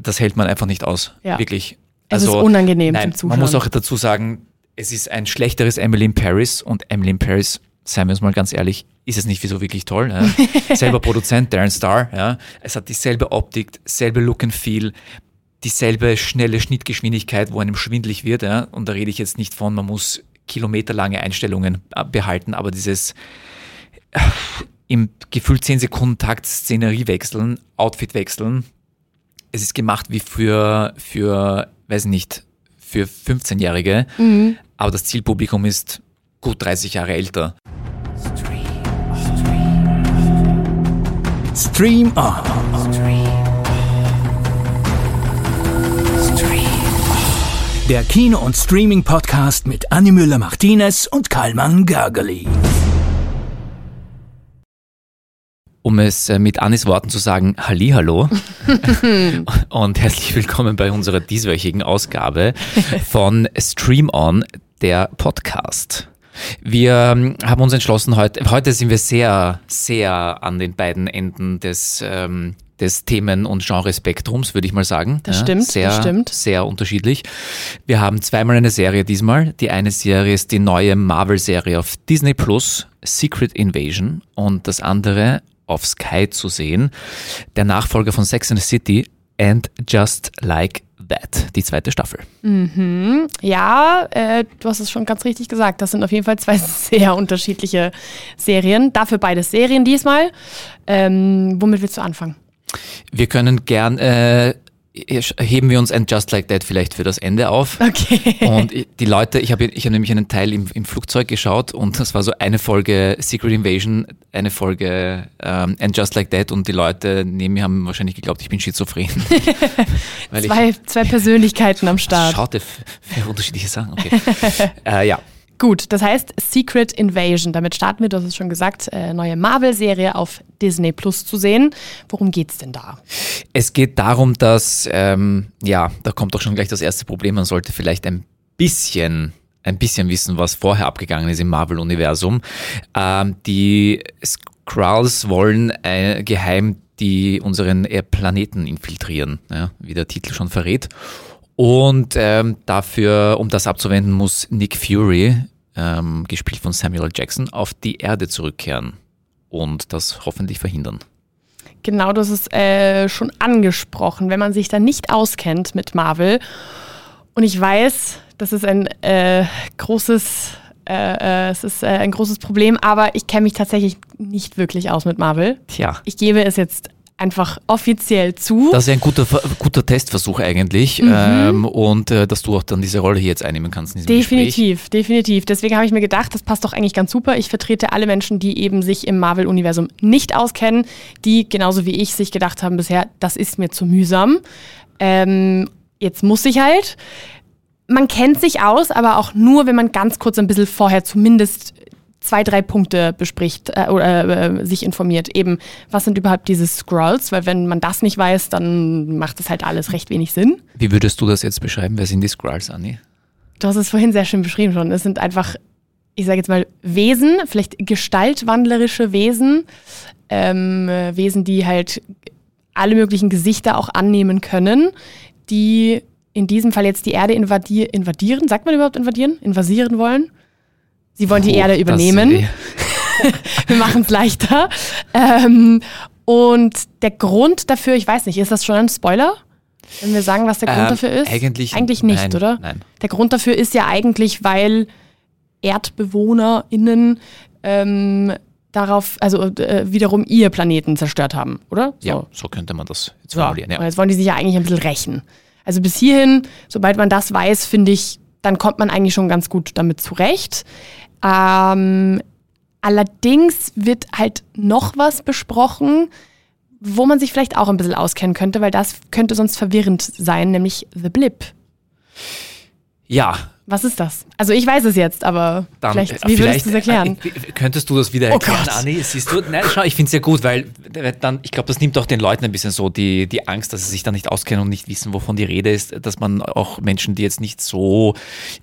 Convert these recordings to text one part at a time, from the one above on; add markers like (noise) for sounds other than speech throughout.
das hält man einfach nicht aus. Ja. Wirklich. Es ist unangenehm nein, zum Man muss Zuschauen. auch dazu sagen, es ist ein schlechteres Emily in Paris und Emily in Paris, seien wir uns mal ganz ehrlich, ist es nicht so wirklich toll. Ja. (laughs) Selber Produzent, Darren Star, ja. Es hat dieselbe Optik, selbe Look and Feel, dieselbe schnelle Schnittgeschwindigkeit, wo einem schwindlig wird, ja. Und da rede ich jetzt nicht von, man muss kilometerlange Einstellungen äh, behalten, aber dieses äh, im gefühlt 10 Sekunden Takt Szenerie wechseln, Outfit wechseln, es ist gemacht wie für, für, weiß nicht, für 15-Jährige, aber das Zielpublikum ist gut 30 Jahre älter. Stream On. Der Kino- und Streaming-Podcast mit Annie Müller-Martinez und Karlmann Gergely. Um es äh, mit Annis Worten zu sagen, Hallihallo (laughs) und herzlich willkommen bei unserer dieswöchigen Ausgabe von Stream On, der Podcast. Wir ähm, haben uns entschlossen, heute, heute sind wir sehr, sehr an den beiden Enden des, ähm, des Themen- und Genrespektrums, würde ich mal sagen. Das stimmt, das sehr, stimmt. Sehr unterschiedlich. Wir haben zweimal eine Serie diesmal. Die eine Serie ist die neue Marvel-Serie auf Disney Plus, Secret Invasion, und das andere auf Sky zu sehen, der Nachfolger von Sex and the City and Just Like That, die zweite Staffel. Ja, äh, du hast es schon ganz richtig gesagt. Das sind auf jeden Fall zwei (laughs) sehr unterschiedliche Serien. Dafür beides Serien diesmal. Ähm, womit willst du anfangen? Wir können gern, äh, heben wir uns ein Just Like That vielleicht für das Ende auf. Okay. (laughs) Und die Leute, ich habe ich hab nämlich einen Teil im, im Flugzeug geschaut und das war so eine Folge Secret Invasion, eine Folge ähm, And Just Like That und die Leute neben mir haben wahrscheinlich geglaubt, ich bin schizophren. (laughs) Weil ich- Zwei, zwei Persönlichkeiten am Start. Schaut ihr für, für (laughs) unterschiedliche Sachen? Okay. äh, ja. Gut, das heißt Secret Invasion. Damit starten wir, du hast es schon gesagt, äh, neue Marvel-Serie auf Disney Plus zu sehen. Worum geht's denn da? Es geht darum, dass, ähm, ja, da kommt doch schon gleich das erste Problem. Man sollte vielleicht ein bisschen, ein bisschen wissen, was vorher abgegangen ist im Marvel-Universum. Ähm, die Skrulls wollen äh, geheim die unseren äh, Planeten infiltrieren, ja, wie der Titel schon verrät. Und ähm, dafür, um das abzuwenden, muss Nick Fury, ähm, gespielt von Samuel. Jackson, auf die Erde zurückkehren und das hoffentlich verhindern. Genau, das ist äh, schon angesprochen. Wenn man sich da nicht auskennt mit Marvel, und ich weiß, das ist ein äh, großes, äh, äh, es ist äh, ein großes Problem, aber ich kenne mich tatsächlich nicht wirklich aus mit Marvel. Tja. Ich gebe es jetzt einfach offiziell zu. Das ist ein guter, guter Testversuch eigentlich. Ähm, und äh, dass du auch dann diese Rolle hier jetzt einnehmen kannst in diesem Gespräch. Definitiv, definitiv. Deswegen habe ich mir gedacht, das passt doch eigentlich ganz super. Ich vertrete alle Menschen, die eben sich im Marvel-Universum nicht auskennen, die genauso wie ich sich gedacht haben bisher, das ist mir zu mühsam. Ähm, jetzt muss ich halt. Man kennt sich aus, aber auch nur, wenn man ganz kurz ein bisschen vorher zumindest zwei, drei Punkte bespricht äh, oder äh, sich informiert. Eben, was sind überhaupt diese Scrolls? Weil wenn man das nicht weiß, dann macht das halt alles recht wenig Sinn. Wie würdest du das jetzt beschreiben? Wer sind die Skrulls, Anni? Du hast es vorhin sehr schön beschrieben schon. Es sind einfach, ich sage jetzt mal, Wesen, vielleicht gestaltwandlerische Wesen. Ähm, äh, Wesen, die halt alle möglichen Gesichter auch annehmen können, die in diesem Fall jetzt die Erde invadi invadieren. Sagt man überhaupt invadieren? Invasieren wollen? Sie wollen die Oh, Erde das- übernehmen. (laughs) Wir machen es leichter. Ähm, und der Grund dafür, ich weiß nicht, ist das schon ein Spoiler? Wenn wir sagen, was der Grund Ähm, dafür ist? eigentlich- Eigentlich nicht, nein, oder? nein. Der Grund dafür ist ja eigentlich, weil ErdbewohnerInnen ähm, darauf, also äh, wiederum ihr Planeten zerstört haben, oder? So. Ja, so könnte man das jetzt So. formulieren. Und Ja. jetzt wollen die sich ja eigentlich ein bisschen rächen. Also bis hierhin, sobald man das weiß, finde ich, dann kommt man eigentlich schon ganz gut damit zurecht. Ähm, allerdings wird halt noch was besprochen, wo man sich vielleicht auch ein bisschen auskennen könnte, weil das könnte sonst verwirrend sein, nämlich The Blip. ja, Was ist das? Also ich weiß es jetzt, aber dann vielleicht, äh, wie vielleicht, würdest du es erklären? äh, äh, könntest du das wieder Oh erklären, Gott. Anni? Siehst du? Nein, schau, ich finde es ja gut, weil dann, ich glaube, das nimmt auch den Leuten ein bisschen so die, die Angst, dass sie sich da nicht auskennen und nicht wissen, wovon die Rede ist, dass man auch Menschen, die jetzt nicht so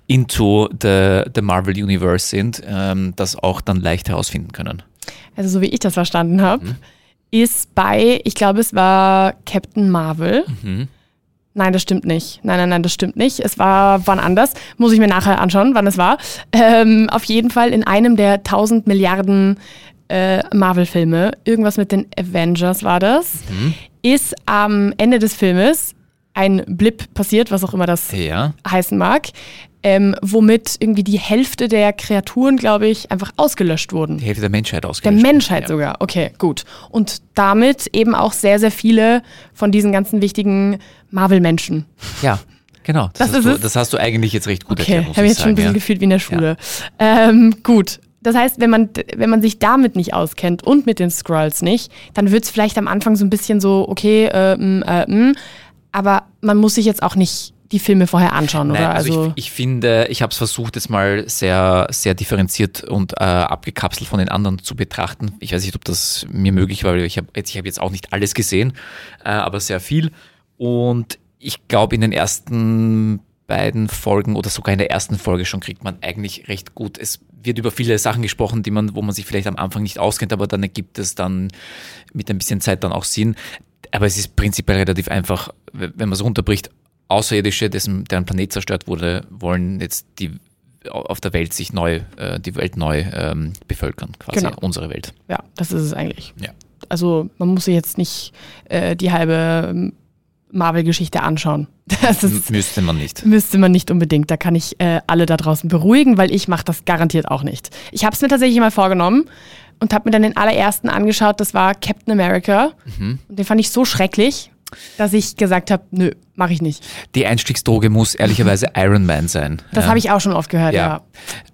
into the, the Marvel Universe sind, ähm, das auch dann leicht herausfinden können. Also so wie ich das verstanden habe, Mhm. ist bei, ich glaube es war Captain Marvel, Mhm. Nein, das stimmt nicht. Nein, nein, nein, das stimmt nicht. Es war wann anders. Muss ich mir nachher anschauen, wann es war. Ähm, auf jeden Fall in einem der 1000 Milliarden äh, Marvel-Filme, irgendwas mit den Avengers war das, mhm. ist am Ende des Filmes ein Blip passiert, was auch immer das ja. heißen mag, ähm, womit irgendwie die Hälfte der Kreaturen, glaube ich, einfach ausgelöscht wurden. Die Hälfte der Menschheit ausgelöscht. Der Menschheit ja. sogar, okay, gut. Und damit eben auch sehr, sehr viele von diesen ganzen wichtigen Marvel-Menschen. Ja. Genau, das, das, hast du, das, hast du, eigentlich jetzt recht gut okay, erklärt. Okay, habe ich jetzt schon ein bisschen ja. gefühlt wie in der Schule. Ja. Ähm, gut, das heißt, wenn man, wenn man sich damit nicht auskennt und mit den Scrolls nicht, dann wird es vielleicht am Anfang so ein bisschen so, okay, äh, äh, äh, aber man muss sich jetzt auch nicht die Filme vorher anschauen, Nein, oder? Also, also ich, ich, finde, ich habe es versucht, jetzt mal sehr, sehr differenziert und äh, abgekapselt von den anderen zu betrachten. Ich weiß nicht, ob das mir möglich war, weil ich habe jetzt, hab jetzt auch nicht alles gesehen, äh, aber sehr viel. Und ich glaube, in den ersten beiden Folgen oder sogar in der ersten Folge schon kriegt man eigentlich recht gut. Es wird über viele Sachen gesprochen, die man, wo man sich vielleicht am Anfang nicht auskennt, aber dann ergibt es dann mit ein bisschen Zeit dann auch Sinn. Aber es ist prinzipiell relativ einfach, wenn man es runterbricht. Außerirdische, dessen, deren Planet zerstört wurde, wollen jetzt die auf der Welt sich neu, äh, die Welt neu ähm, bevölkern, quasi genau. unsere Welt. Ja, das ist es eigentlich. Ja. Also man muss sich jetzt nicht äh, die halbe ähm, Marvel-Geschichte anschauen. (laughs) Das ist, müsste man nicht. Müsste man nicht unbedingt. Da kann ich äh, alle da draußen beruhigen, weil ich mache das garantiert auch nicht. Ich habe es mir tatsächlich mal vorgenommen und habe mir dann den allerersten angeschaut. Das war Captain America. Mhm. Und den fand ich so schrecklich, dass ich gesagt habe, nö, mache ich nicht. Die Einstiegsdroge muss ehrlicherweise (laughs) Iron Man sein. Das ja. habe ich auch schon oft gehört, ja.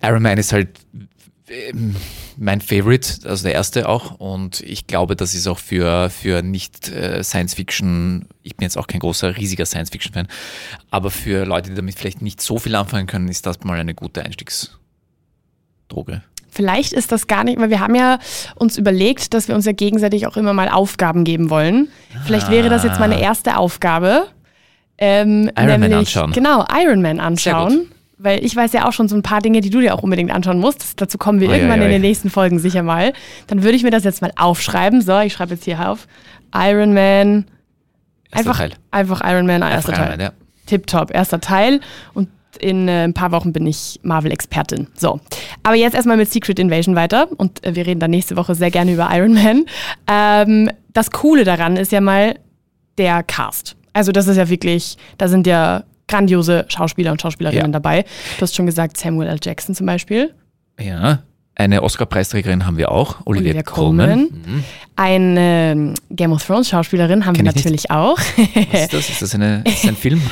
ja. Iron Man ist halt ähm, mein Favorite, also der erste auch. Und ich glaube, das ist auch für, für nicht äh, Science Fiction, ich bin jetzt auch kein großer, riesiger Science Fiction-Fan, aber für Leute, die damit vielleicht nicht so viel anfangen können, ist das mal eine gute Einstiegsdroge. Vielleicht ist das gar nicht, weil wir haben ja uns überlegt, dass wir uns ja gegenseitig auch immer mal Aufgaben geben wollen. Vielleicht wäre das jetzt meine ah. erste Aufgabe. Ähm, Iron nämlich, Man anschauen. Genau, Iron Man anschauen weil ich weiß ja auch schon so ein paar Dinge, die du dir auch unbedingt anschauen musst. Dazu kommen wir oh, irgendwann ja, ja, in den nächsten Folgen sicher mal. Dann würde ich mir das jetzt mal aufschreiben. So, ich schreibe jetzt hier auf. Iron Man. Einfach, Teil. einfach Iron Man, erster Teil. Man, ja. Tipptopp, erster Teil. Und in äh, ein paar Wochen bin ich Marvel-Expertin. So. Aber jetzt erstmal mit Secret Invasion weiter. Und äh, wir reden dann nächste Woche sehr gerne über Iron Man. Ähm, das Coole daran ist ja mal der Cast. Also das ist ja wirklich, da sind ja grandiose Schauspieler und Schauspielerinnen ja. dabei. Du hast schon gesagt, Samuel L. Jackson zum Beispiel. Ja, eine Oscar-Preisträgerin haben wir auch, Olivia, Olivia Colman. Mhm. Eine ähm, Game of Thrones-Schauspielerin haben Kenn wir natürlich nicht. auch. Was ist das? Ist das, eine, ist das ein Film?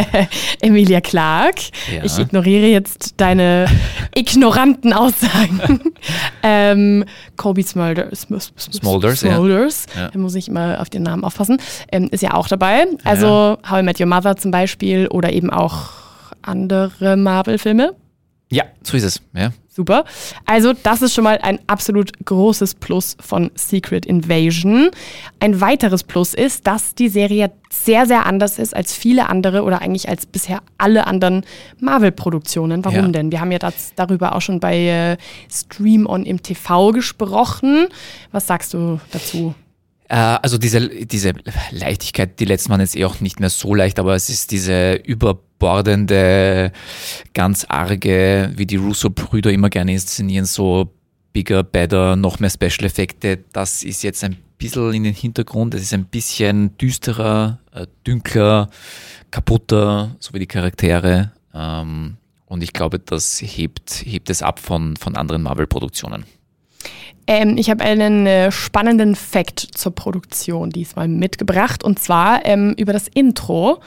(laughs) Emilia Clark. Ja. Ich ignoriere jetzt deine (laughs) ignoranten Aussagen. (laughs) ähm, Colby Smulders. Smulders, Smulders. Ja. Da muss ich immer auf den Namen aufpassen. Ähm, ist ja auch dabei. Also ja. How I Met Your Mother zum Beispiel oder eben auch andere Marvel-Filme. Ja, so ist es. Ja. Super. Also, das ist schon mal ein absolut großes Plus von Secret Invasion. Ein weiteres Plus ist, dass die Serie sehr, sehr anders ist als viele andere oder eigentlich als bisher alle anderen Marvel-Produktionen. Warum ja. denn? Wir haben ja das, darüber auch schon bei äh, Stream On im TV gesprochen. Was sagst du dazu? Äh, also diese, diese Leichtigkeit, die letzten waren jetzt eh auch nicht mehr so leicht, aber es ist diese überbordende, ganz arge, wie die Russo-Brüder immer gerne inszenieren, so bigger, better, noch mehr Special-Effekte. Das ist jetzt ein bisschen in den Hintergrund. Es ist ein bisschen düsterer, äh, dünkler, kaputter, so wie die Charaktere. Ähm, und ich glaube, das hebt, hebt es ab von, von anderen Marvel-Produktionen. Ähm, ich habe einen äh, spannenden Fact zur Produktion diesmal mitgebracht und zwar ähm, über das Intro.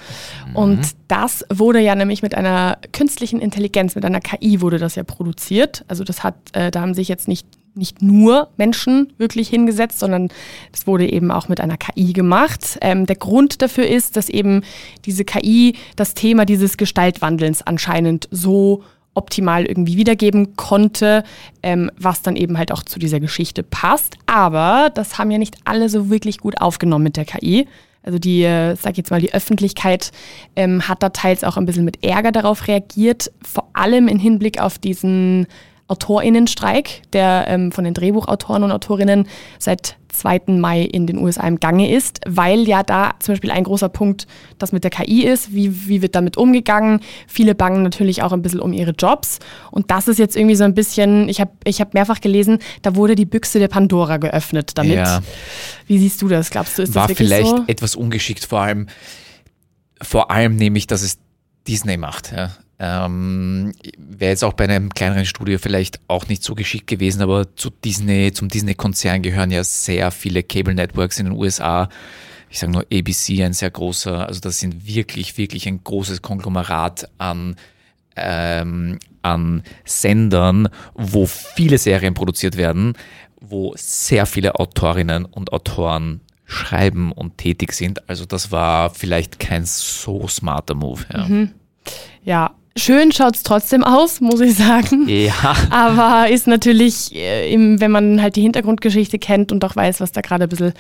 Mhm. Und das wurde ja nämlich mit einer künstlichen Intelligenz, mit einer KI wurde das ja produziert. Also das hat, äh, da haben sich jetzt nicht nicht nur Menschen wirklich hingesetzt, sondern das wurde eben auch mit einer KI gemacht. Ähm, der Grund dafür ist, dass eben diese KI das Thema dieses Gestaltwandelns anscheinend so optimal irgendwie wiedergeben konnte, ähm, was dann eben halt auch zu dieser Geschichte passt. Aber das haben ja nicht alle so wirklich gut aufgenommen mit der KI. Also die, äh, sag jetzt mal, die Öffentlichkeit ähm, hat da teils auch ein bisschen mit Ärger darauf reagiert, vor allem im Hinblick auf diesen AutorInnenstreik, der ähm, von den Drehbuchautoren und Autorinnen seit 2. Mai in den USA im Gange ist, weil ja da zum Beispiel ein großer Punkt das mit der KI ist. Wie, wie wird damit umgegangen? Viele bangen natürlich auch ein bisschen um ihre Jobs. Und das ist jetzt irgendwie so ein bisschen, ich habe ich hab mehrfach gelesen, da wurde die Büchse der Pandora geöffnet damit. Ja. Wie siehst du das? Glaubst du, ist War das wirklich vielleicht so? etwas ungeschickt, vor allem, vor allem nämlich, dass es Disney macht. Ja. Ähm, Wäre jetzt auch bei einem kleineren Studio vielleicht auch nicht so geschickt gewesen, aber zu Disney, zum Disney-Konzern gehören ja sehr viele Cable Networks in den USA. Ich sage nur ABC, ein sehr großer, also das sind wirklich, wirklich ein großes Konglomerat an, ähm, an Sendern, wo viele Serien produziert werden, wo sehr viele Autorinnen und Autoren schreiben und tätig sind. Also das war vielleicht kein so smarter Move. Ja. Mhm. Ja, Schön schaut es trotzdem aus, muss ich sagen. Ja. Aber ist natürlich, äh, wenn man halt die Hintergrundgeschichte kennt und auch weiß, was da gerade ein bisschen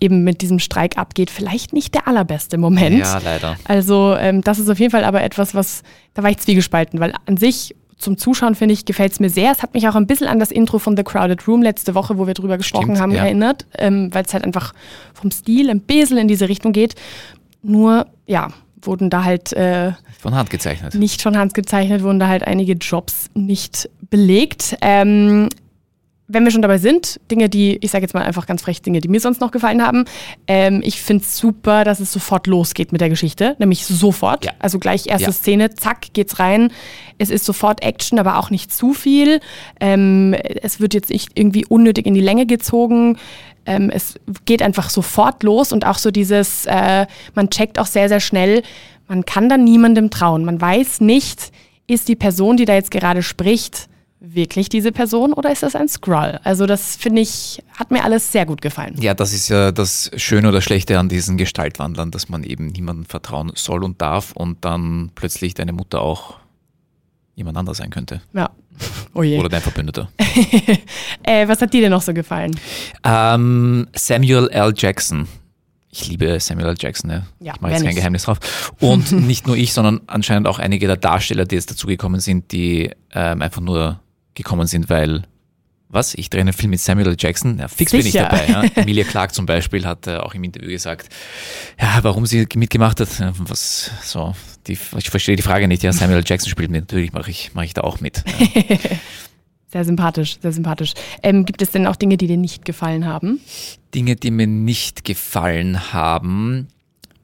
eben mit diesem Streik abgeht, vielleicht nicht der allerbeste Moment. Ja, leider. Also ähm, das ist auf jeden Fall aber etwas, was, da war ich zwiegespalten, weil an sich zum Zuschauen, finde ich, gefällt es mir sehr. Es hat mich auch ein bisschen an das Intro von The Crowded Room letzte Woche, wo wir drüber gesprochen Stimmt, haben, ja. erinnert, ähm, weil es halt einfach vom Stil ein bisschen in diese Richtung geht. Nur, ja, wurden da halt äh, Von Hand gezeichnet. nicht von Hand gezeichnet, wurden da halt einige Jobs nicht belegt. Ähm, wenn wir schon dabei sind, Dinge, die, ich sage jetzt mal einfach ganz frech, Dinge, die mir sonst noch gefallen haben. Ähm, ich finde es super, dass es sofort losgeht mit der Geschichte, nämlich sofort. Ja. Also gleich erste Ja. Szene, zack, geht's rein. Es ist sofort Action, aber auch nicht zu viel. Ähm, es wird jetzt nicht irgendwie unnötig in die Länge gezogen. Ähm, es geht einfach sofort los und auch so dieses, äh, man checkt auch sehr, sehr schnell, man kann da niemandem trauen. Man weiß nicht, ist die Person, die da jetzt gerade spricht, wirklich diese Person oder ist das ein Scroll? Also das finde ich, hat mir alles sehr gut gefallen. Ja, das ist ja das Schöne oder Schlechte an diesen Gestaltwandlern, dass man eben niemandem vertrauen soll und darf und dann plötzlich deine Mutter auch jemand anderes sein könnte. Ja. Oh. Oder dein Verbündeter. (laughs) Äh, was hat dir denn noch so gefallen? Ähm, Samuel L. Jackson. Ich liebe Samuel L. Jackson, ja. Ja, ich mache jetzt kein nicht? Geheimnis drauf. Und (laughs) nicht nur ich, sondern anscheinend auch einige der Darsteller, die jetzt dazugekommen sind, die ähm, einfach nur gekommen sind, weil, was? Ich drehe einen Film mit Samuel L. Jackson? Ja, fix bin ich Sicher. dabei. Ja. (laughs) Emilia Clarke zum Beispiel hat äh, auch im Interview gesagt, ja, warum sie mitgemacht hat. Was, so, die, ich verstehe die Frage nicht. Ja, Samuel L. Jackson spielt mit. Natürlich mache ich, mache ich da auch mit. Ja. (laughs) Sehr sympathisch, sehr sympathisch. Ähm, gibt es denn auch Dinge, die dir nicht gefallen haben? Dinge, die mir nicht gefallen haben.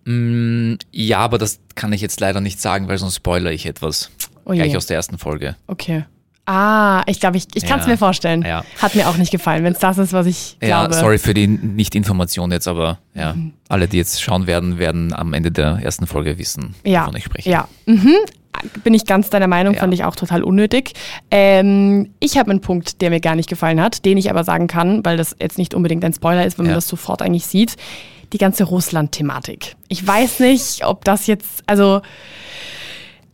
Mm, ja, aber das kann ich jetzt leider nicht sagen, weil sonst spoilere ich etwas. Oh. Gleich aus der ersten Folge. Okay. Ah, ich glaube, ich, ich kann es mir vorstellen. Ja. Hat mir auch nicht gefallen, wenn es das ist, was ich Ja, glaube. sorry für die Nicht-Information jetzt, aber ja, Mhm. alle, die jetzt schauen werden, werden am Ende der ersten Folge wissen, Ja, wovon ich spreche. ja. Mhm. Bin ich ganz deiner Meinung, fand ich auch total unnötig. Ähm, ich habe einen Punkt, der mir gar nicht gefallen hat, den ich aber sagen kann, weil das jetzt nicht unbedingt ein Spoiler ist, wenn man das sofort eigentlich sieht. Die ganze Russland-Thematik. Ich weiß nicht, ob das jetzt, also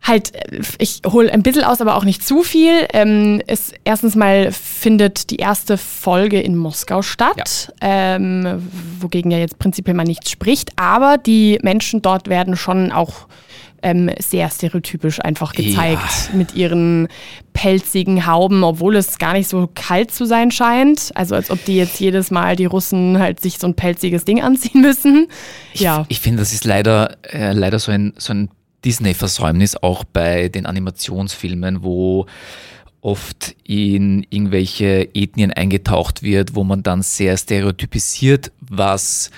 halt, äh, ich hole ein bisschen aus, aber auch nicht zu viel. Ähm, es, erstens mal findet die erste Folge in Moskau statt, ähm, wogegen ja jetzt prinzipiell mal nichts spricht, aber die Menschen dort werden schon auch ähm, sehr stereotypisch einfach gezeigt mit ihren pelzigen Hauben, obwohl es gar nicht so kalt zu sein scheint. Also als ob die jetzt jedes Mal die Russen halt sich so ein pelziges Ding anziehen müssen. ja. Ich finde, das ist leider, äh, leider so ein, so ein Disney-Versäumnis, auch bei den Animationsfilmen, wo oft in irgendwelche Ethnien eingetaucht wird, wo man dann sehr stereotypisiert, was,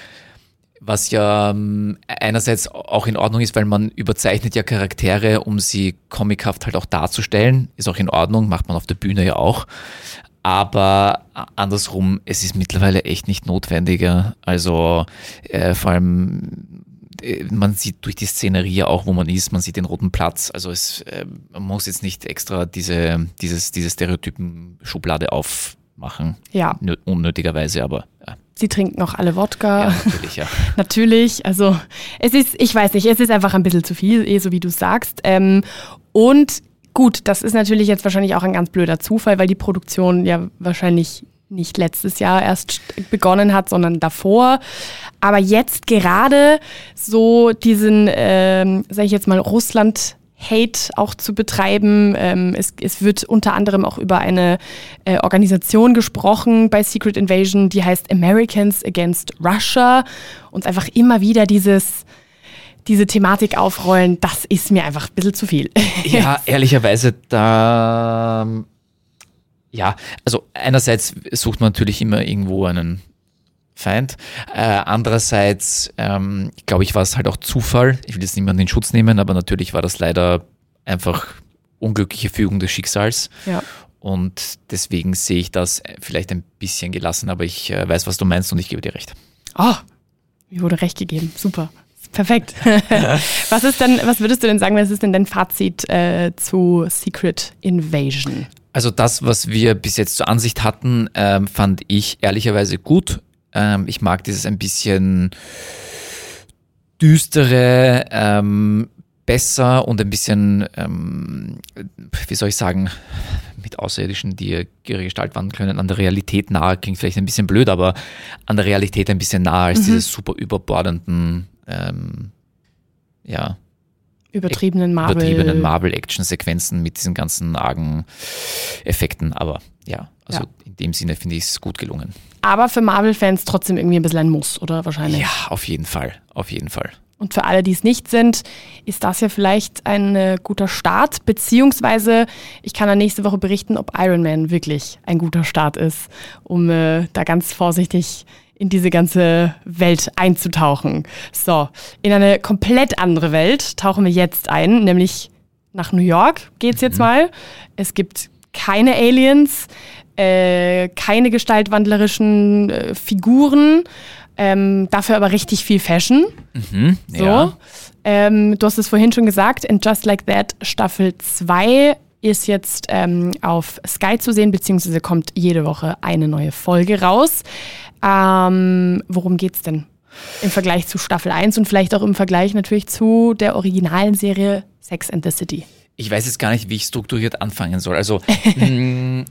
was ja ähm, einerseits auch in Ordnung ist, weil man überzeichnet ja Charaktere, um sie comichaft halt auch darzustellen. Ist auch in Ordnung, macht man auf der Bühne ja auch. Aber andersrum, es ist mittlerweile echt nicht notwendiger. Also äh, vor allem, man sieht durch die Szenerie ja auch, wo man ist, man sieht den roten Platz. Also es, äh, man muss jetzt nicht extra diese, dieses, diese Stereotypen-Schublade aufmachen. Ja. Nö- Unnötigerweise, aber ja, Sie trinken noch alle Wodka. ja (laughs) natürlich, ja. Natürlich, also es ist, ich weiß nicht, es ist einfach ein bisschen zu viel, eh so wie du sagst. Ähm, und gut, das ist natürlich jetzt wahrscheinlich auch ein ganz blöder Zufall, weil die Produktion ja wahrscheinlich nicht letztes Jahr erst st- begonnen hat, sondern davor. Aber jetzt gerade so diesen, ähm, sage ich jetzt mal, Russland. Hate auch zu betreiben. Ähm, es, es, wird unter anderem auch über eine äh, Organisation gesprochen bei Secret Invasion, die heißt Americans Against Russia und einfach immer wieder dieses diese Thematik aufrollen, das ist mir einfach ein bisschen zu viel. Ja, ehrlicherweise, da ja, also einerseits sucht man natürlich immer irgendwo einen Feind. Äh, andererseits, ähm, glaube ich, war es halt auch Zufall. Ich will jetzt niemanden in Schutz nehmen, aber natürlich war das leider einfach unglückliche Fügung des Schicksals. Ja. Und deswegen sehe ich das vielleicht ein bisschen gelassen, aber ich äh, weiß, was du meinst und ich gebe dir recht. Oh, mir wurde recht gegeben. Super. Perfekt. (laughs) was ist denn, was würdest du denn sagen, was ist denn dein Fazit äh, zu Secret Invasion? Also das, was wir bis jetzt zur Ansicht hatten, ähm, fand ich ehrlicherweise gut. Ähm, ich mag dieses ein bisschen düstere, ähm, besser und ein bisschen, ähm, wie soll ich sagen, mit Außerirdischen, die ihre Gestalt wandeln können, an der Realität nahe, klingt vielleicht ein bisschen blöd, aber an der Realität ein bisschen nahe als mhm. diese super überbordenden, ähm, ja, übertriebenen Marvel. Übertriebenen Marvel-Action-Sequenzen mit diesen ganzen argen Effekten. Aber ja, also ja. in dem Sinne finde ich es gut gelungen. Aber für Marvel-Fans trotzdem irgendwie ein bisschen ein Muss, oder wahrscheinlich? Ja, auf jeden Fall. Auf jeden Fall. Und für alle, die es nicht sind, ist das ja vielleicht ein äh, guter Start. Beziehungsweise, ich kann dann nächste Woche berichten, ob Iron Man wirklich ein guter Start ist, um äh, da ganz vorsichtig in diese ganze Welt einzutauchen. So, in eine komplett andere Welt tauchen wir jetzt ein, nämlich nach New York geht's jetzt mhm. mal. Es gibt keine Aliens, äh, keine gestaltwandlerischen äh, Figuren, ähm, dafür aber richtig viel Fashion. Mhm, so. Ja. Ähm, du hast es vorhin schon gesagt, in Just Like That Staffel 2 ist jetzt ähm, auf Sky zu sehen, beziehungsweise kommt jede Woche eine neue Folge raus. Ähm, worum geht's denn? Im Vergleich zu Staffel 1 und vielleicht auch im Vergleich natürlich zu der originalen Serie Sex and the City. Ich weiß jetzt gar nicht, wie ich strukturiert anfangen soll. Also, (laughs) mm,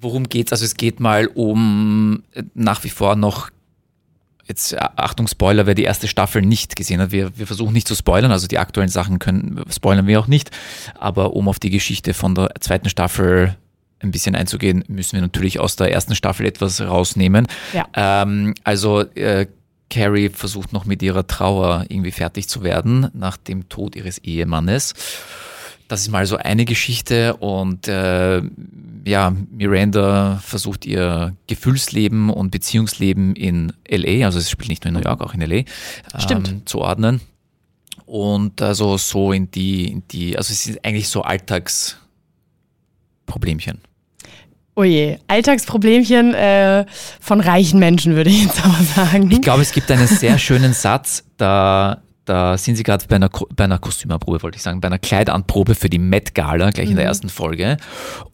worum geht's? Also, es geht mal um äh, nach wie vor noch jetzt äh, Achtung Spoiler, wer die erste Staffel nicht gesehen hat. Wir, wir versuchen nicht zu spoilern, also die aktuellen Sachen können spoilern wir auch nicht. Aber um auf die Geschichte von der zweiten Staffel ein bisschen einzugehen, müssen wir natürlich aus der ersten Staffel etwas rausnehmen. Ja. Ähm, also äh, Carrie versucht noch mit ihrer Trauer irgendwie fertig zu werden nach dem Tod ihres Ehemannes. Das ist mal so eine Geschichte und äh, ja, Miranda versucht ihr Gefühlsleben und Beziehungsleben in LA, also es spielt nicht nur in New York, auch in LA, ähm, zu ordnen. Und also so in die, in die, also es ist eigentlich so Alltagsproblemchen. Oje, Alltagsproblemchen äh, von reichen Menschen, würde ich jetzt aber sagen. Ich glaube, es gibt einen sehr schönen Satz, da da sind sie gerade bei einer, bei einer Kostümerprobe, wollte ich sagen, bei einer Kleidanprobe für die Met Gala, gleich mhm. in der mhm. ersten Folge.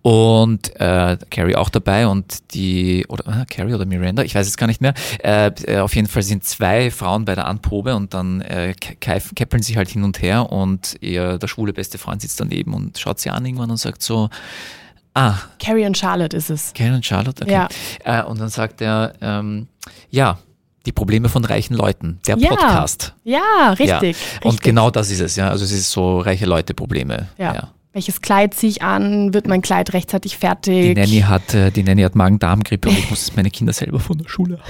Und äh, Carrie auch dabei und die, oder äh, Carrie oder Miranda, ich weiß es gar nicht mehr. Äh, äh, auf jeden Fall sind zwei Frauen bei der Anprobe und dann äh, keppeln sich halt hin und her und ihr, der schwule beste Freund sitzt daneben und schaut sie an irgendwann und sagt so, Ah. Carrie und Charlotte ist es. Carrie und Charlotte, okay. Ja. Äh, und dann sagt er, ähm, ja, die Probleme von reichen Leuten, der ja, Podcast. Ja, richtig, ja. Und richtig. genau das ist es, ja. Also es ist so reiche Leute Probleme. Ja. ja. Welches Kleid ziehe ich an? Wird mein Kleid rechtzeitig fertig? Die Nanny hat, äh, die Nanny hat Magen-Darm-Grippe und ich muss meine Kinder selber von der Schule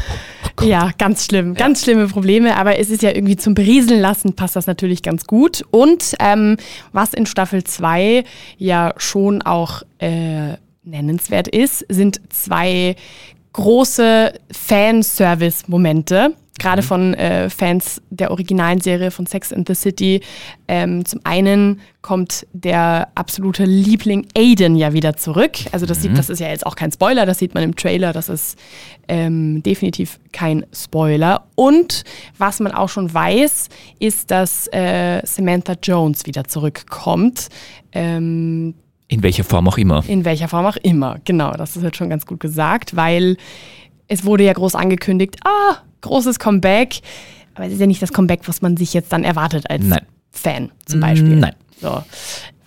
oh Ja, ganz schlimm, ganz schlimme Probleme, aber es ist ja irgendwie zum Berieseln lassen, passt das natürlich ganz gut. Und ähm, was in Staffel 2 ja schon auch äh, nennenswert ist, sind zwei große Fanservice-Momente, gerade mhm. von äh, Fans der originalen Serie von Sex and the City. Ähm, zum einen kommt der absolute Liebling Aiden ja wieder zurück. Also das, mhm. sieht, das ist ja jetzt auch kein Spoiler, das sieht man im Trailer, das ist ähm, definitiv kein Spoiler. Und was man auch schon weiß, ist, dass äh, Samantha Jones wieder zurückkommt. Ähm, in welcher Form auch immer. In welcher Form auch immer, genau. Das ist jetzt schon ganz gut gesagt, weil es wurde ja groß angekündigt, ah, großes Comeback. Aber es ist ja nicht das Comeback, was man sich jetzt dann erwartet als Nein. Fan zum Beispiel. Nein. So.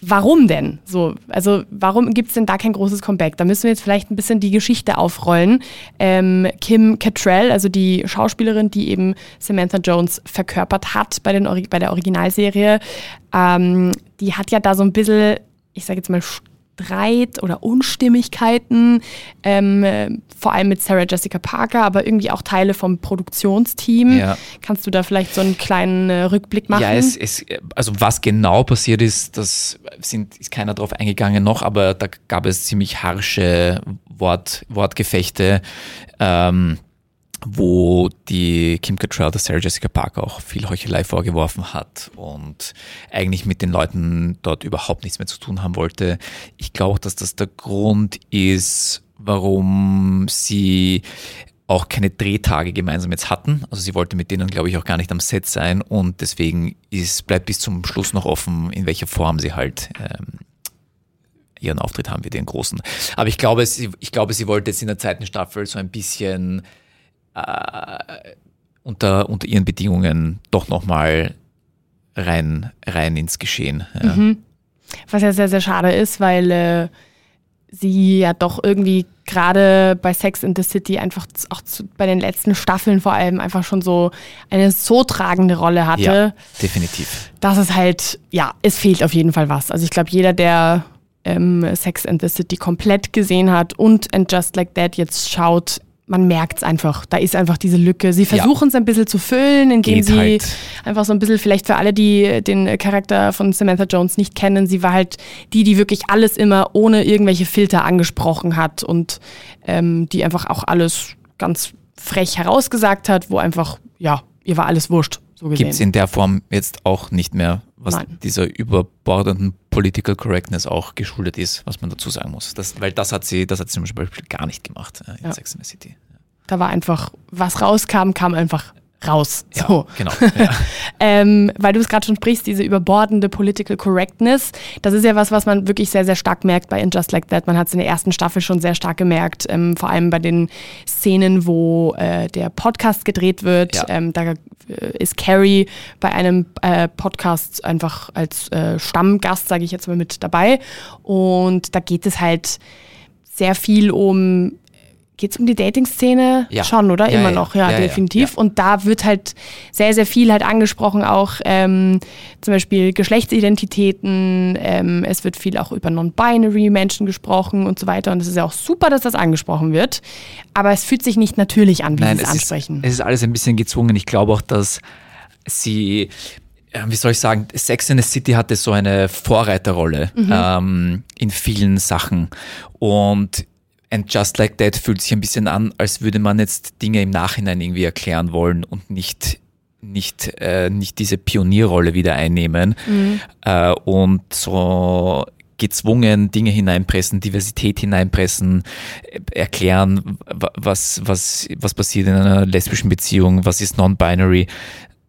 warum denn? So, also warum gibt es denn da kein großes Comeback? Da müssen wir jetzt vielleicht ein bisschen die Geschichte aufrollen. Ähm, Kim Cattrall, also die Schauspielerin, die eben Samantha Jones verkörpert hat bei, den, bei der Originalserie, ähm, die hat ja da so ein bisschen, ich sage jetzt mal, Streit oder Unstimmigkeiten, ähm, vor allem mit Sarah Jessica Parker, aber irgendwie auch Teile vom Produktionsteam. Ja. Kannst du da vielleicht so einen kleinen äh, Rückblick machen? Ja, es, es, also was genau passiert ist, das sind, ist keiner drauf eingegangen noch, aber da gab es ziemlich harsche Wort, Wortgefechte. Ähm, wo die Kim Cattrall, der Sarah Jessica Parker auch viel Heuchelei vorgeworfen hat und eigentlich mit den Leuten dort überhaupt nichts mehr zu tun haben wollte. Ich glaube, dass das der Grund ist, warum sie auch keine Drehtage gemeinsam jetzt hatten. Also sie wollte mit denen, glaube ich, auch gar nicht am Set sein und deswegen ist, bleibt bis zum Schluss noch offen, in welcher Form sie halt ähm, ihren Auftritt haben, wie den großen. Aber ich glaube, sie, ich glaube, sie wollte jetzt in der zweiten Staffel so ein bisschen äh, unter, unter ihren Bedingungen doch nochmal rein, rein ins Geschehen. Ja. Mhm. Was ja sehr, sehr schade ist, weil äh, sie ja doch irgendwie gerade bei Sex in the City einfach auch zu, bei den letzten Staffeln vor allem einfach schon so eine so tragende Rolle hatte. Ja, definitiv. Dass es halt, ja, es fehlt auf jeden Fall was. Also ich glaube, jeder, der ähm, Sex and the City komplett gesehen hat und And Just Like That jetzt schaut, man merkt es einfach. Da ist einfach diese Lücke. Sie versuchen es ja. ein bisschen zu füllen, indem Geht sie halt. einfach so ein bisschen, vielleicht für alle, die den Charakter von Samantha Jones nicht kennen, sie war halt die, die wirklich alles immer ohne irgendwelche Filter angesprochen hat und ähm, die einfach auch alles ganz frech herausgesagt hat, wo einfach, ja, ihr war alles wurscht. So Gibt es in der Form jetzt auch nicht mehr, was Nein. dieser überbordenden Political Correctness auch geschuldet ist, was man dazu sagen muss. Das, weil das hat sie, das hat sie zum Beispiel gar nicht gemacht äh, in ja. Sex in the City. Da war einfach, was rauskam, kam einfach raus. Ja, so. genau. (laughs) Ja. ähm, weil du es gerade schon sprichst, diese überbordende Political Correctness, das ist ja was, was man wirklich sehr, sehr stark merkt bei In Just Like That. Man hat es in der ersten Staffel schon sehr stark gemerkt, ähm, vor allem bei den Szenen, wo äh, der Podcast gedreht wird. Ja. Ähm, da äh, ist Carrie bei einem äh, Podcast einfach als äh, Stammgast, sage ich jetzt mal, mit dabei. Und da geht es halt sehr viel um Geht es um die Dating-Szene? Ja. Schon, oder? Ja, Immer ja, noch, ja, definitiv. Und da wird halt sehr, sehr viel halt angesprochen, auch ähm, zum Beispiel Geschlechtsidentitäten. Ähm, es wird viel auch über non-binary Menschen gesprochen und so weiter. Und es ist ja auch super, dass das angesprochen wird. Aber es fühlt sich nicht natürlich an, wie sie es ansprechen. Ist, es ist alles ein bisschen gezwungen. Ich glaube auch, dass sie wie soll ich sagen, Sex in the City hatte so eine Vorreiterrolle mhm. ähm, in vielen Sachen. Und And Just Like That fühlt sich ein bisschen an, als würde man jetzt Dinge im Nachhinein irgendwie erklären wollen und nicht nicht, äh, nicht diese Pionierrolle wieder einnehmen mhm. äh, und so gezwungen Dinge hineinpressen, Diversität hineinpressen, äh, erklären, was, was, was passiert in einer lesbischen Beziehung, was ist non-binary.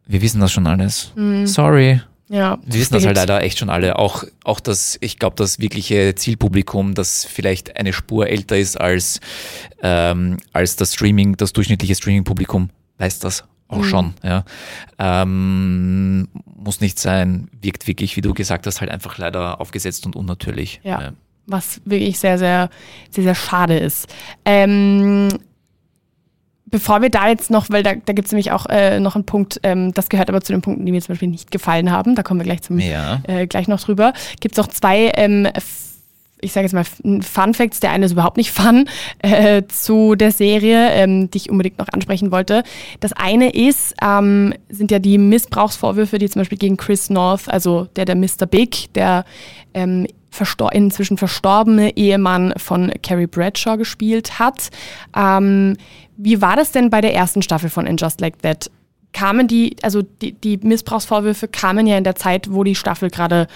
Wir wissen das schon alles. Mhm. Sorry. Ja, Wir wissen das halt leider echt schon alle. Auch, auch das, ich glaube, das wirkliche Zielpublikum, das vielleicht eine Spur älter ist als, ähm, als das Streaming, das durchschnittliche Streaming-Publikum, weiß das auch mhm. schon. Ja. Ähm, muss nicht sein, wirkt wirklich, wie du gesagt hast, halt einfach leider aufgesetzt und unnatürlich. Ja. ja. Was wirklich sehr, sehr, sehr, sehr schade ist. Ähm, bevor wir da jetzt noch, weil da, da gibt es nämlich auch äh, noch einen Punkt, ähm, das gehört aber zu den Punkten, die mir zum Beispiel nicht gefallen haben, da kommen wir gleich, zum, ja. äh, gleich noch drüber, gibt es auch zwei, ähm, ich sage jetzt mal Fun Facts, der eine ist überhaupt nicht (laughs) fun, äh, zu der Serie, ähm, die ich unbedingt noch ansprechen wollte. Das eine ist, ähm, sind ja die Missbrauchsvorwürfe, die zum Beispiel gegen Chris North, also der der Mr. Big, der ähm, verstor inzwischen verstorbene Ehemann von Carrie Bradshaw gespielt hat. Ähm, wie war das denn bei der ersten Staffel von In Just Like That? Kamen die, also die, die Missbrauchsvorwürfe kamen ja in der Zeit, wo die Staffel gerade,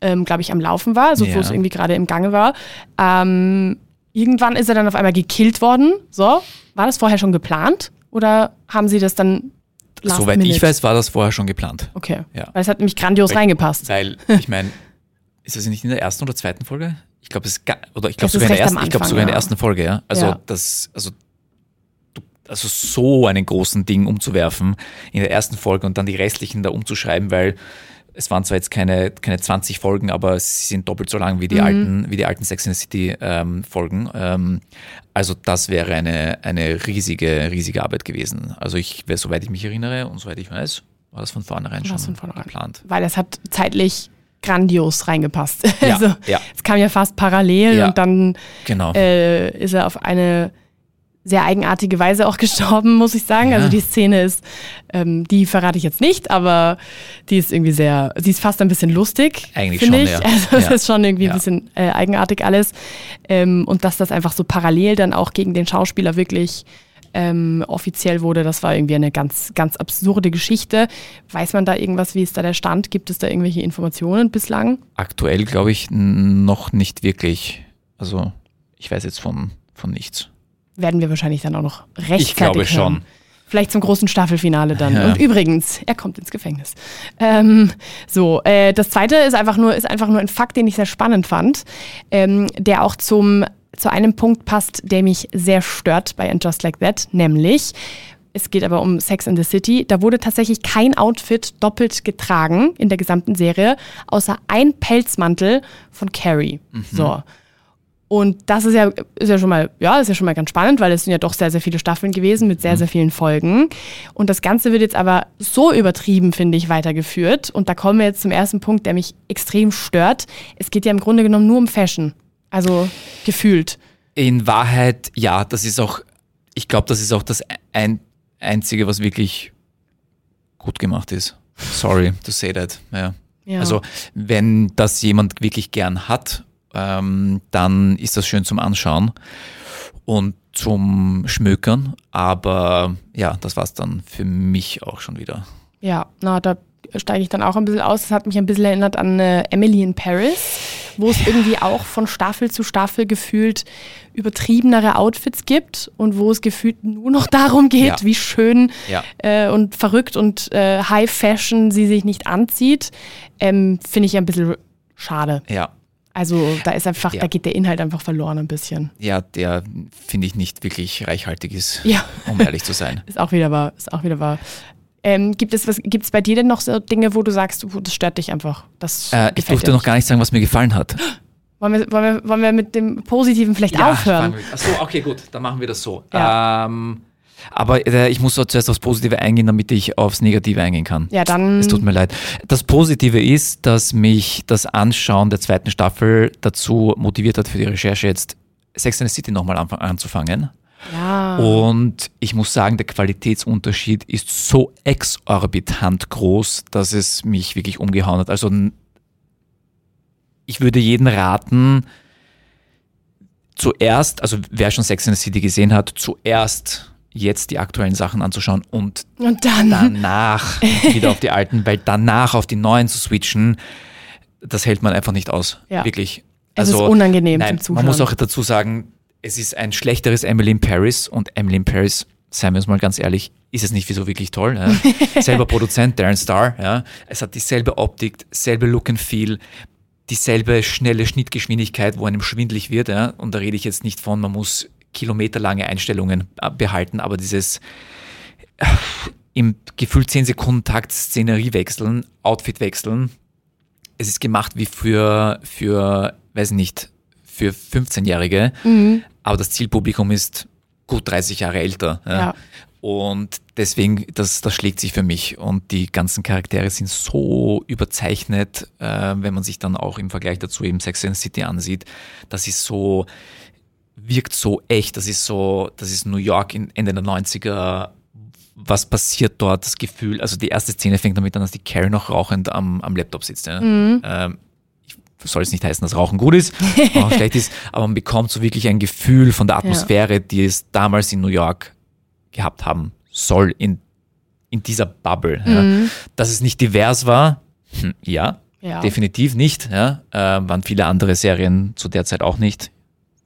ähm, glaube ich, am Laufen war, also ja. wo es irgendwie gerade im Gange war. Ähm, irgendwann ist er dann auf einmal gekillt worden. So, war das vorher schon geplant? Oder haben sie das dann Soweit ich weiß, war das vorher schon geplant. Okay. Ja. Weil es hat nämlich grandios weil, reingepasst. Weil, ich meine, (laughs) ist das nicht in der ersten oder zweiten Folge? Ich glaube, es oder ich glaube sogar, in der ersten, ich glaub, sogar ja. in der ersten Folge, ja. Also ja. das, also also so einen großen Ding umzuwerfen in der ersten Folge und dann die restlichen da umzuschreiben, weil Es waren zwar jetzt keine, keine 20 Folgen, aber sie sind doppelt so lang wie die Mhm. alten, wie die alten Sex in the City ähm, Folgen. Ähm, also das wäre eine, eine riesige, riesige Arbeit gewesen. Also ich, soweit ich mich erinnere und soweit ich weiß, war das von vornherein schon das von vornherein. geplant. Weil es hat zeitlich grandios reingepasst. (laughs) Ja, also ja. es kam ja fast parallel Ja. und dann Genau. äh, ist er auf eine sehr eigenartige Weise auch (laughs) gestorben, muss ich sagen. Ja. Also die Szene ist, ähm, die verrate ich jetzt nicht, aber die ist irgendwie sehr, sie ist fast ein bisschen lustig, Eigentlich finde schon, ich. ja. (laughs) Also es Ja. ist schon irgendwie Ja. ein bisschen äh, eigenartig alles. Ähm, und dass das einfach so parallel dann auch gegen den Schauspieler wirklich ähm, offiziell wurde, das war irgendwie eine ganz, ganz absurde Geschichte. Weiß man da irgendwas, wie ist da der Stand? Gibt es da irgendwelche Informationen bislang? Aktuell glaube ich noch nicht wirklich. Also ich weiß jetzt von, von nichts. Werden wir wahrscheinlich dann auch noch rechtzeitig Ich glaube hören. schon. Vielleicht zum großen Staffelfinale dann. Ja. Und übrigens, er kommt ins Gefängnis. Ähm, so, äh, das zweite ist einfach nur, ist einfach nur ein Fakt, den ich sehr spannend fand, ähm, der auch zum, zu einem Punkt passt, der mich sehr stört bei And Just Like That, nämlich es geht aber um Sex in the City. Da wurde tatsächlich kein Outfit doppelt getragen in der gesamten Serie, außer ein Pelzmantel von Carrie. So. Und das ist ja, ist ja schon mal, ja, ist ja schon mal ganz spannend, weil es sind ja doch sehr, sehr viele Staffeln gewesen mit sehr, sehr vielen Folgen. Und das Ganze wird jetzt aber so übertrieben, finde ich, weitergeführt. Und da kommen wir jetzt zum ersten Punkt, der mich extrem stört. Es geht ja im Grunde genommen nur um Fashion. Also gefühlt. In Wahrheit, ja, das ist auch, ich glaube, das ist auch das ein, Einzige, was wirklich gut gemacht ist. Sorry to say that. Ja. Ja. Also, wenn das jemand wirklich gern hat, ähm, dann ist das schön zum Anschauen und zum Schmökern. Aber ja, das war's dann für mich auch schon wieder. Ja, na, da steige ich dann auch ein bisschen aus. Das hat mich ein bisschen erinnert an äh, Emily in Paris, wo es irgendwie auch von Staffel zu Staffel gefühlt übertriebenere Outfits gibt und wo es gefühlt nur noch darum geht, Ja. wie schön Ja. äh, und verrückt und äh, High Fashion sie sich nicht anzieht. Ähm, Finde ich ein bisschen schade. Ja. Also da ist einfach, Ja. da geht der Inhalt einfach verloren ein bisschen. Ja, der finde ich nicht wirklich reichhaltig ist, Ja. um ehrlich zu sein. (laughs) Ist auch wieder wahr, ist auch wieder wahr. Ähm, gibt es was, gibt es bei dir denn noch so Dinge, wo du sagst, das stört dich einfach? Das Äh, ich durfte noch gar nicht sagen, was mir gefallen hat. (gasps) Wollen wir, wollen, wir, wollen wir mit dem Positiven vielleicht aufhören? Achso, okay, gut, dann machen wir das so. Ja. Ähm, aber äh, ich muss so zuerst aufs Positive eingehen, damit ich aufs Negative eingehen kann. Ja, dann. Es tut mir leid. Das Positive ist, dass mich das Anschauen der zweiten Staffel dazu motiviert hat, für die Recherche jetzt Sex and the City nochmal anzufangen. ja. Und ich muss sagen, der Qualitätsunterschied ist so exorbitant groß, dass es mich wirklich umgehauen hat. Also ich würde jeden raten, zuerst, also wer schon Sex and the City gesehen hat, zuerst jetzt die aktuellen Sachen anzuschauen und Und dann. danach (laughs) wieder auf die alten, weil danach auf die neuen zu switchen, das hält man einfach nicht aus. Ja. Wirklich. Es ist unangenehm nein, zum Man muss Zuschauen. auch dazu sagen, es ist ein schlechteres Emily in Paris und Emily in Paris, seien wir uns mal ganz ehrlich, ist es nicht so wirklich toll. Ja? (laughs) Selber Produzent, Darren Star, ja? es hat dieselbe Optik, selbe Look and Feel, dieselbe schnelle Schnittgeschwindigkeit, wo einem schwindlig wird. Ja? Und da rede ich jetzt nicht von, man muss kilometerlange Einstellungen äh, behalten, aber dieses äh, im gefühlt 10 Sekunden Takt Szenerie wechseln, Outfit wechseln, es ist gemacht wie für, für, weiß nicht, für 15-Jährige, aber das Zielpublikum ist gut 30 Jahre älter. Ja. Ja. Und deswegen, das, das schlägt sich für mich. Und die ganzen Charaktere sind so überzeichnet, äh, wenn man sich dann auch im Vergleich dazu eben Sex and the City ansieht. Das ist so, wirkt so echt. Das ist so, das ist New York in Ende der 90er. Was passiert dort? Das Gefühl, also die erste Szene fängt damit an, dass die Carrie noch rauchend am, am Laptop sitzt. Ja. Ähm, ich soll es nicht heißen, dass Rauchen gut ist, (laughs) auch schlecht ist, aber man bekommt so wirklich ein Gefühl von der Atmosphäre, die es damals in New York gehabt haben soll, in, in dieser Bubble. Ja. Dass es nicht divers war, hm, ja, Ja. definitiv nicht. Ja. Äh, waren viele andere Serien zu der Zeit auch nicht.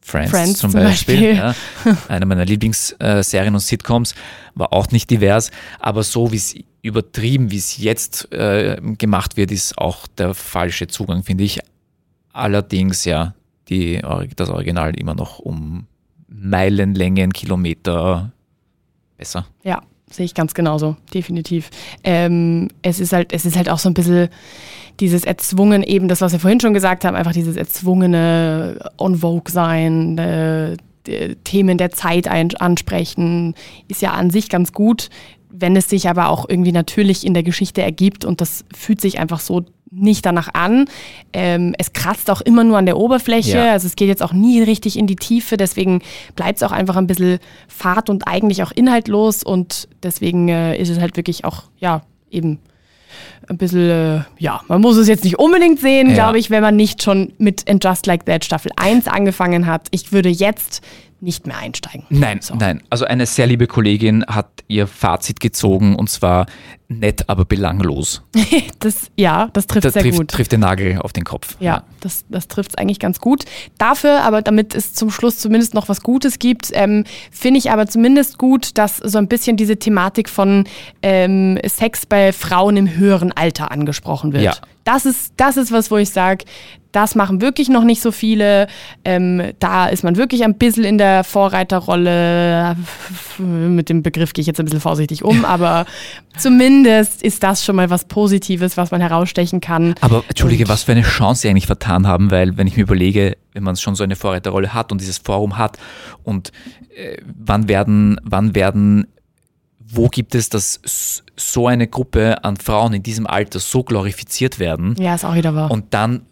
Friends, Friends zum zum Beispiel, Beispiel. Ja. (laughs) eine meiner Lieblingsserien und Sitcoms, war auch nicht divers, aber so wie es übertrieben, wie es jetzt äh, gemacht wird, ist auch der falsche Zugang, finde ich. Allerdings ja, die, das Original immer noch um Meilenlängen, Kilometer besser. Ja. Sehe ich ganz genauso, definitiv. Ähm, es ist halt, es ist halt auch so ein bisschen dieses erzwungen, eben das, was wir vorhin schon gesagt haben, einfach dieses erzwungene on Vogue sein, äh, Themen der Zeit ansprechen, ist ja an sich ganz gut. Wenn es sich aber auch irgendwie natürlich in der Geschichte ergibt und das fühlt sich einfach so nicht danach an. Ähm, es kratzt auch immer nur an der Oberfläche, ja. also es geht jetzt auch nie richtig in die Tiefe, deswegen bleibt es auch einfach ein bisschen fad und eigentlich auch inhaltlos und deswegen äh, ist es halt wirklich auch, ja, eben ein bisschen, äh, ja, man muss es jetzt nicht unbedingt sehen, ja. glaube ich, wenn man nicht schon mit And Just Like That Staffel 1 angefangen hat. Ich würde jetzt nicht mehr einsteigen. Nein, so. nein. Also eine sehr liebe Kollegin hat ihr Fazit gezogen und zwar nett, aber belanglos. (laughs) das, ja, das trifft das sehr trifft, gut. trifft den Nagel auf den Kopf. Ja, ja. das, das trifft es eigentlich ganz gut. Dafür, aber damit es zum Schluss zumindest noch was Gutes gibt, ähm, finde ich aber zumindest gut, dass so ein bisschen diese Thematik von ähm, Sex bei Frauen im höheren Alter angesprochen wird. Ja. Das ist, das ist was, wo ich sage, das machen wirklich noch nicht so viele. Ähm, da ist man wirklich ein bisschen in der Vorreiterrolle. Mit dem Begriff gehe ich jetzt ein bisschen vorsichtig um, aber zumindest ist das schon mal was Positives, was man herausstechen kann. Aber entschuldige, und was für eine Chance sie eigentlich vertan haben, weil wenn ich mir überlege, wenn man schon so eine Vorreiterrolle hat und dieses Forum hat und äh, wann werden, wann werden wo gibt es, dass so eine Gruppe an Frauen in diesem Alter so glorifiziert werden? Ja, ist auch wieder wahr. Und dann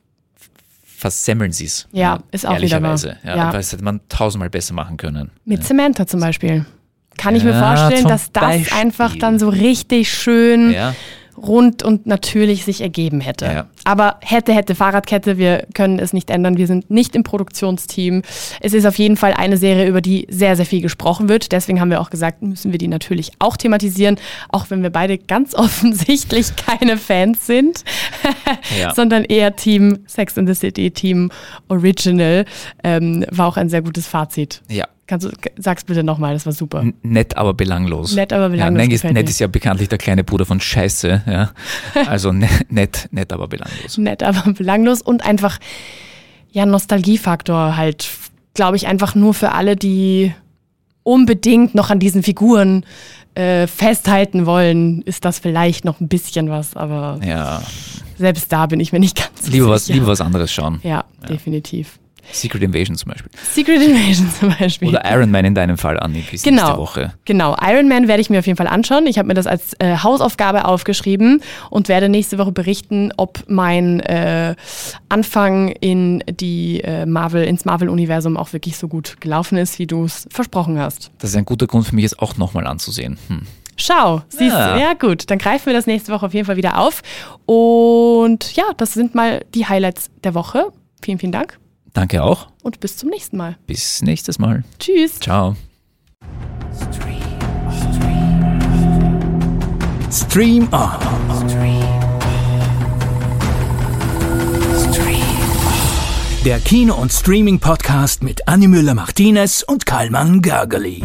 versemmeln sie es. Ja, ist auch wieder wahr. Ja, ja. Das hätte man tausendmal besser machen können. Mit ja. Samantha zum Beispiel. Kann ich mir vorstellen, dass das Beispiel. einfach dann so richtig schön ja rund und natürlich sich ergeben hätte. Ja. Aber hätte, hätte Fahrradkette, wir können es nicht ändern, wir sind nicht im Produktionsteam. Es ist auf jeden Fall eine Serie, über die sehr, sehr viel gesprochen wird. Deswegen haben wir auch gesagt, müssen wir die natürlich auch thematisieren, auch wenn wir beide ganz (laughs) offensichtlich keine Fans sind, (laughs) ja. sondern eher Team Sex in the City, Team Original. Ähm, war auch ein sehr gutes Fazit. Ja, Kannst du, sag's bitte nochmal, das war super. nett, aber belanglos. Nett, aber belanglos. Ja, nett, ist, nett ist ja bekanntlich der kleine Bruder von Scheiße. Ja. (laughs) Also ne, nett, nett, aber belanglos. nett, aber belanglos und einfach, ja, Nostalgiefaktor halt, glaube ich, einfach nur für alle, die unbedingt noch an diesen Figuren äh, festhalten wollen, ist das vielleicht noch ein bisschen was, aber ja. selbst da bin ich mir nicht ganz lieber sicher. Was, lieber was anderes schauen. Ja, ja. definitiv. Secret Invasion zum Beispiel. Secret Invasion zum Beispiel. Oder Iron Man in deinem Fall, Anni, bis genau, nächste Woche. Genau, Iron Man werde ich mir auf jeden Fall anschauen. Ich habe mir das als äh, Hausaufgabe aufgeschrieben und werde nächste Woche berichten, ob mein äh, Anfang in die äh, Marvel, ins Marvel-Universum auch wirklich so gut gelaufen ist, wie du es versprochen hast. Das ist ein guter Grund für mich, es auch nochmal anzusehen. Hm. Schau, siehst ja. du. Ja, gut. Dann greifen wir das nächste Woche auf jeden Fall wieder auf. Und ja, das sind mal die Highlights der Woche. Vielen, vielen Dank. Danke auch. Und bis zum nächsten Mal. Bis nächstes Mal. Tschüss. Ciao. Stream on. Der Kino- und Streaming-Podcast mit Annie Müller-Martinez und Karlmann Gergely.